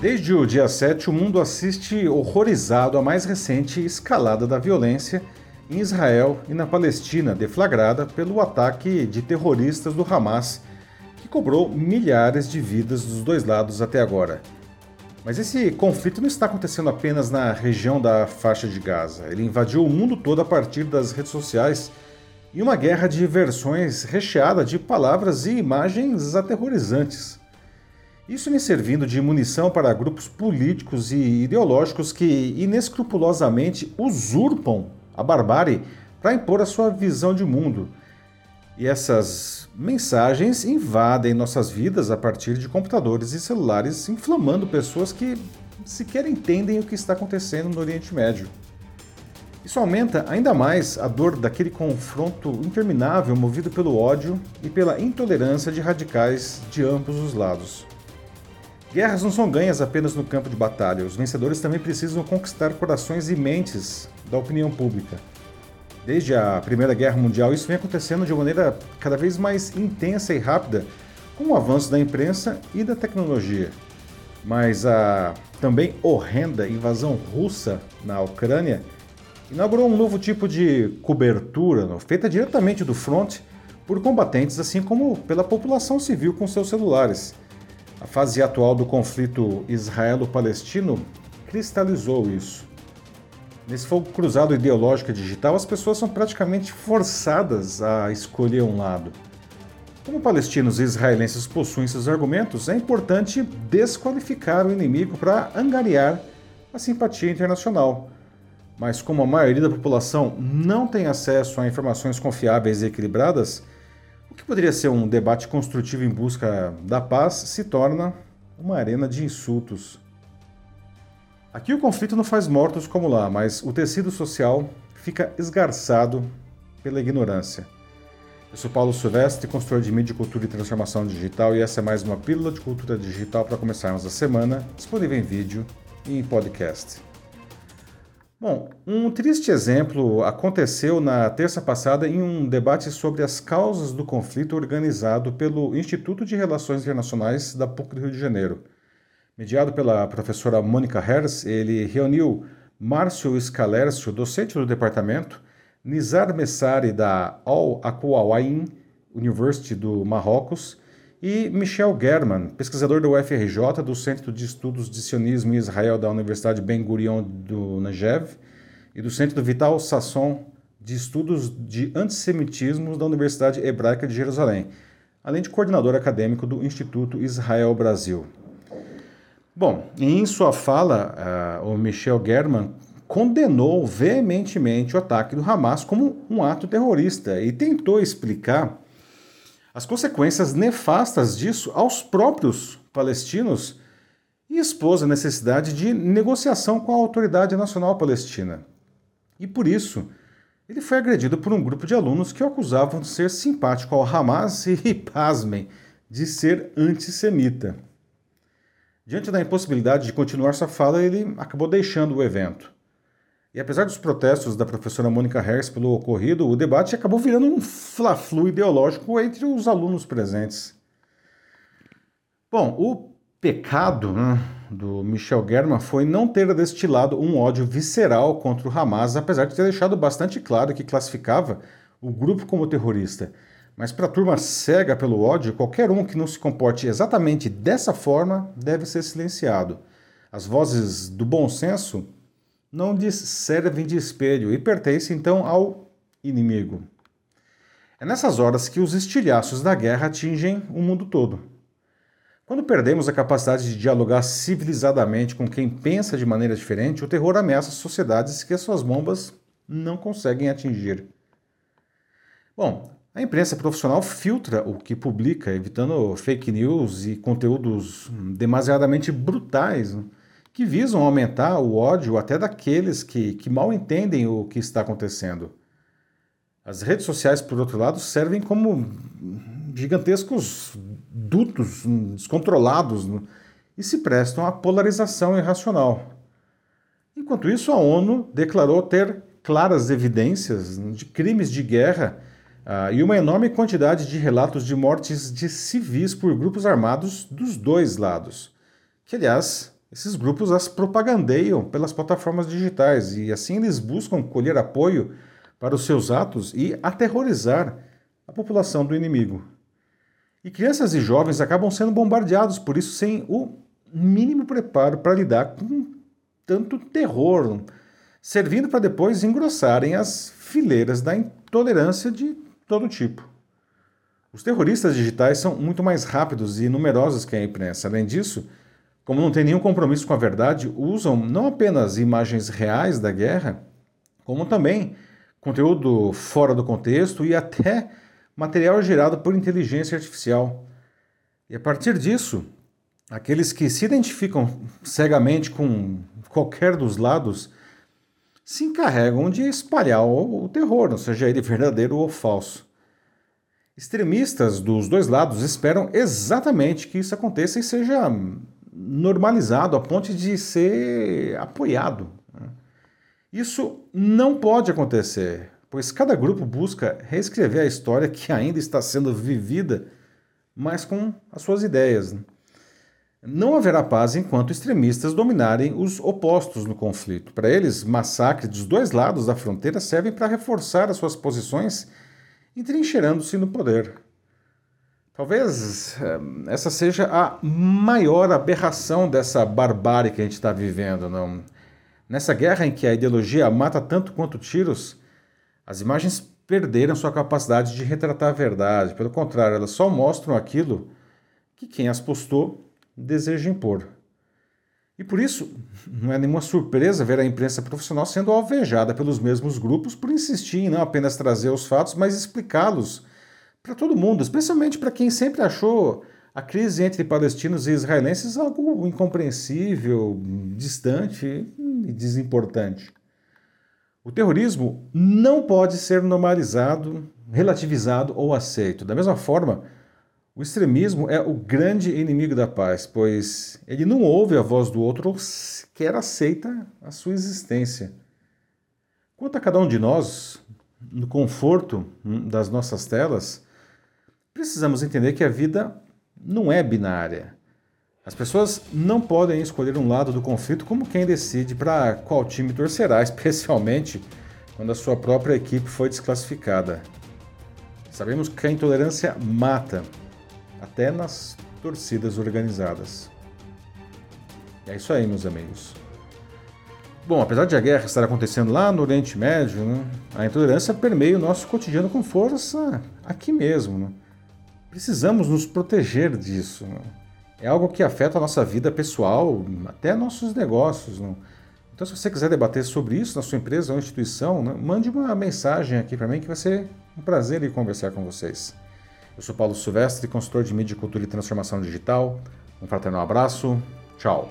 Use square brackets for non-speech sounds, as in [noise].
Desde o dia 7, o mundo assiste horrorizado à mais recente escalada da violência em Israel e na Palestina, deflagrada pelo ataque de terroristas do Hamas, que cobrou milhares de vidas dos dois lados até agora. Mas esse conflito não está acontecendo apenas na região da faixa de Gaza. Ele invadiu o mundo todo a partir das redes sociais e uma guerra de versões recheada de palavras e imagens aterrorizantes. Isso me servindo de munição para grupos políticos e ideológicos que inescrupulosamente usurpam a barbárie para impor a sua visão de mundo. E essas mensagens invadem nossas vidas a partir de computadores e celulares, inflamando pessoas que sequer entendem o que está acontecendo no Oriente Médio. Isso aumenta ainda mais a dor daquele confronto interminável movido pelo ódio e pela intolerância de radicais de ambos os lados. Guerras não são ganhas apenas no campo de batalha, os vencedores também precisam conquistar corações e mentes da opinião pública. Desde a Primeira Guerra Mundial, isso vem acontecendo de maneira cada vez mais intensa e rápida com o avanço da imprensa e da tecnologia. Mas a também horrenda invasão russa na Ucrânia inaugurou um novo tipo de cobertura, feita diretamente do front por combatentes, assim como pela população civil com seus celulares. A fase atual do conflito israelo-palestino cristalizou isso. Nesse fogo cruzado ideológico e digital, as pessoas são praticamente forçadas a escolher um lado. Como palestinos e israelenses possuem seus argumentos, é importante desqualificar o inimigo para angariar a simpatia internacional. Mas como a maioria da população não tem acesso a informações confiáveis e equilibradas, o que poderia ser um debate construtivo em busca da paz se torna uma arena de insultos. Aqui o conflito não faz mortos como lá, mas o tecido social fica esgarçado pela ignorância. Eu sou Paulo Silvestre, consultor de mídia, cultura e transformação digital, e essa é mais uma pílula de cultura digital para começarmos a semana, disponível em vídeo e em podcast. Bom, um triste exemplo aconteceu na terça passada em um debate sobre as causas do conflito organizado pelo Instituto de Relações Internacionais da PUC do Rio de Janeiro. Mediado pela professora Mônica Hers, ele reuniu Márcio Scalércio, docente do departamento, Nizar Messari, da Al-Aquawain University do Marrocos, e Michel German, pesquisador da UFRJ, do Centro de Estudos de Sionismo e Israel da Universidade Ben Gurion do Negev e do Centro Vital Sasson de Estudos de Antissemitismo da Universidade Hebraica de Jerusalém, além de coordenador acadêmico do Instituto Israel Brasil. Bom, em sua fala, uh, o Michel German condenou veementemente o ataque do Hamas como um ato terrorista e tentou explicar as consequências nefastas disso aos próprios palestinos e expôs a necessidade de negociação com a Autoridade Nacional Palestina. E por isso, ele foi agredido por um grupo de alunos que o acusavam de ser simpático ao Hamas e, [laughs] pasmem, de ser antissemita. Diante da impossibilidade de continuar sua fala, ele acabou deixando o evento. E apesar dos protestos da professora Mônica Harris pelo ocorrido, o debate acabou virando um fla-flu ideológico entre os alunos presentes. Bom, o pecado né, do Michel German foi não ter destilado um ódio visceral contra o Hamas, apesar de ter deixado bastante claro que classificava o grupo como terrorista. Mas para a turma cega pelo ódio, qualquer um que não se comporte exatamente dessa forma deve ser silenciado. As vozes do bom senso não servem de espelho e pertencem então ao inimigo. É nessas horas que os estilhaços da guerra atingem o mundo todo. Quando perdemos a capacidade de dialogar civilizadamente com quem pensa de maneira diferente, o terror ameaça sociedades que as suas bombas não conseguem atingir. Bom, a imprensa profissional filtra o que publica, evitando fake news e conteúdos demasiadamente brutais. Né? Que visam aumentar o ódio até daqueles que, que mal entendem o que está acontecendo. As redes sociais, por outro lado, servem como gigantescos dutos descontrolados né, e se prestam à polarização irracional. Enquanto isso, a ONU declarou ter claras evidências de crimes de guerra uh, e uma enorme quantidade de relatos de mortes de civis por grupos armados dos dois lados, que, aliás, esses grupos as propagandeiam pelas plataformas digitais e assim eles buscam colher apoio para os seus atos e aterrorizar a população do inimigo. E crianças e jovens acabam sendo bombardeados por isso sem o mínimo preparo para lidar com tanto terror, servindo para depois engrossarem as fileiras da intolerância de todo tipo. Os terroristas digitais são muito mais rápidos e numerosos que a imprensa. Além disso, como não tem nenhum compromisso com a verdade, usam não apenas imagens reais da guerra, como também conteúdo fora do contexto e até material gerado por inteligência artificial. E a partir disso, aqueles que se identificam cegamente com qualquer dos lados se encarregam de espalhar o, terror, seja ele verdadeiro ou falso. Extremistas dos dois lados esperam exatamente que isso aconteça e seja normalizado a ponto de ser apoiado. Né? Isso não pode acontecer, pois cada grupo busca reescrever a história que ainda está sendo vivida, mas com as suas ideias. Né? Não haverá paz enquanto extremistas dominarem os opostos no conflito. Para eles, massacres dos dois lados da fronteira servem para reforçar as suas posições, entrincheirando-se no poder. Talvez eh, essa seja a maior aberração dessa barbárie que a gente está vivendo. Não? Nessa guerra em que a ideologia mata tanto quanto tiros, as imagens perderam sua capacidade de retratar a verdade. Pelo contrário, elas só mostram aquilo que quem as postou deseja impor. E por isso, não é nenhuma surpresa ver a imprensa profissional sendo alvejada pelos mesmos grupos por insistir em não apenas trazer os fatos, mas explicá-los para todo mundo, especialmente para quem sempre achou a crise entre palestinos e israelenses algo incompreensível, distante e desimportante. O terrorismo não pode ser normalizado, relativizado ou aceito. Da mesma forma, o extremismo é o grande inimigo da paz, pois ele não ouve a voz do outro ou sequer aceita a sua existência. Quanto a cada um de nós, no conforto hum, das nossas telas, precisamos entender que a vida não é binária. As pessoas não podem escolher um lado do conflito como quem decide para qual time torcerá, [laughs] especialmente quando a sua própria equipe foi desclassificada. Sabemos que a intolerância mata, até nas torcidas organizadas. É isso aí, meus amigos. Bom, apesar de a guerra estar acontecendo lá no Oriente Médio, né, a intolerância permeia o nosso cotidiano com força aqui mesmo. Né? Precisamos nos proteger disso. Né? É algo que afeta a nossa vida pessoal, até nossos negócios. Né? Então, se você quiser debater sobre isso na sua empresa ou instituição, né, mande uma mensagem aqui para mim que vai ser um prazer conversar com vocês. Eu sou Paulo Silvestre, consultor de mídia, cultura e transformação digital. Um fraternal abraço. Tchau.